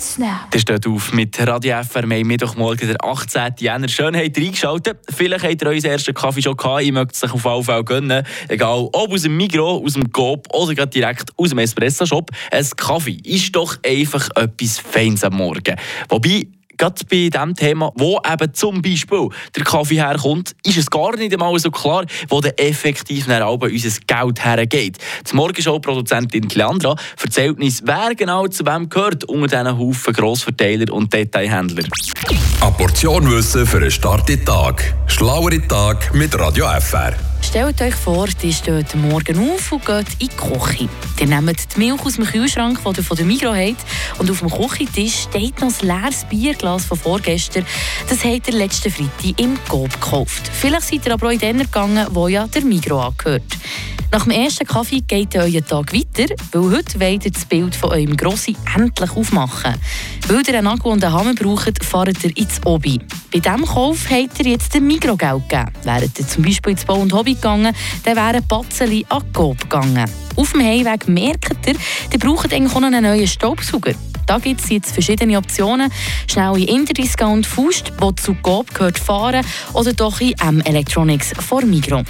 snap. Der steht auf mit Radio FR am Mittwochmorgen, der 18. Jänner. Schön habt ihr reingeschaltet. Vielleicht habt ihr euren ersten Kaffee schon gehabt. Ihr mögt es euch auf alle Fälle gönnen. Egal, ob aus dem Migros, aus dem Coop oder direkt aus dem Espresso-Shop. Ein Kaffee ist doch einfach etwas Feines am Morgen. Wobei, gerade bei dem Thema, wo eben zum Beispiel der Kaffee herkommt, ist es gar nicht einmal so klar, wo der effektiv nach unser Geld hergeht. Die Morgenshow-Produzentin Leandra erzählt uns, wer genau zu wem gehört unter diesen Haufen Grossverteiler und Detailhändler. Eine Portion Wissen für einen starken Tag. Schlauere Tag mit Radio FR. Stellt euch vor, ihr steht morgen auf und geht in die Küche. Ihr nehmt die Milch aus dem Kühlschrank, den ihr von der Migros habt, und auf dem Küchentisch steht noch ein leeres Bierglas von vorgestern. Das habt ihr letzten Freitag im Coop gekauft. Vielleicht seid ihr aber auch in den gegangen, wo ja der Migros angehört. Nach dem ersten Kaffee geht euer Tag weiter, weil heute wollt ihr das Bild von eurem Grossi endlich aufmachen. Weil ihr einen Nagel und einen Hammer braucht, fahrt ihr ins Obi. Bei diesem Kauf habt ihr jetzt den Migros-Geld gegeben. Wäret ihr zum Beispiel ins Bau und Hobby gegangen, dann wären Batzeli an Coop gegangen. Auf dem Heimweg merkt ihr, ihr braucht eigentlich noch einen neuen Staubsauger. Da gibt es jetzt verschiedene Optionen. Schnell in Interdiscount Faust, wo zu Coop gehört, fahren oder doch in M-Electronics vor Migros.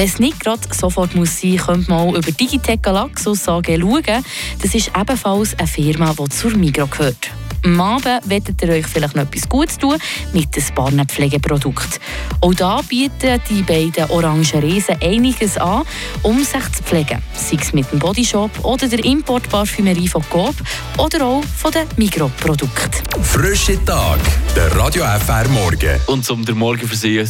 Wenn es nicht gerade sofort muss sein, könnte man auch über Digitec Galaxus AG schauen. Das ist ebenfalls eine Firma, die zur Migros gehört. Am Abend wollt ihr euch vielleicht noch etwas Gutes tun mit ein paar Pflegeprodukten. Auch da bieten die beiden orangen Riesen einiges an, um sich zu pflegen. Sei es mit dem Bodyshop oder der Importparfümerie von Coop oder auch von den Migros-Produkten. Frische Tag, der Radio FR Morgen. Und zum den Morgen versüßen